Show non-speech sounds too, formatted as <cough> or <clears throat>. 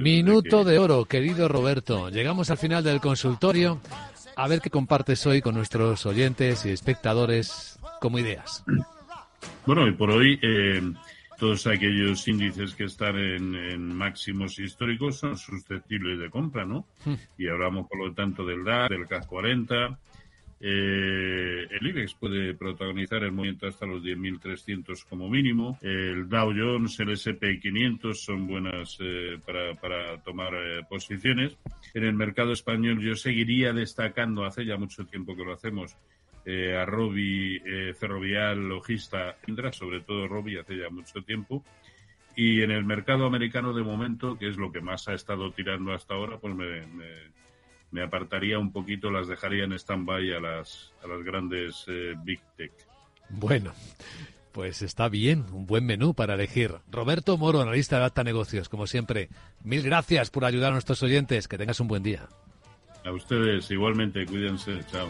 Minuto de oro, querido Roberto. Llegamos al final del consultorio. A ver qué compartes hoy con nuestros oyentes y espectadores como ideas. <clears throat> Bueno, y por hoy eh, todos aquellos índices que están en, máximos históricos son susceptibles de compra, ¿no? Hmm. Y hablamos, por lo tanto, del DAX, del CAC 40, eh, el IBEX puede protagonizar el movimiento hasta los 10.300 como mínimo. El Dow Jones, el S&P 500 son buenas eh, para, para, tomar eh, posiciones. En el mercado español yo seguiría destacando, hace ya mucho tiempo que lo hacemos, eh, a Robi, Ferrovial, Logista, Indra, sobre todo Robi hace ya mucho tiempo. Y en el mercado americano de momento, que es lo que más ha estado tirando hasta ahora, pues me me apartaría un poquito, las dejaría en stand-by a las, a las grandes eh, Big Tech. Bueno, pues está bien, un buen menú para elegir. Roberto Moro, analista de Acta Negocios, como siempre, mil gracias por ayudar a nuestros oyentes. Que tengas un buen día. A ustedes igualmente, cuídense, chao.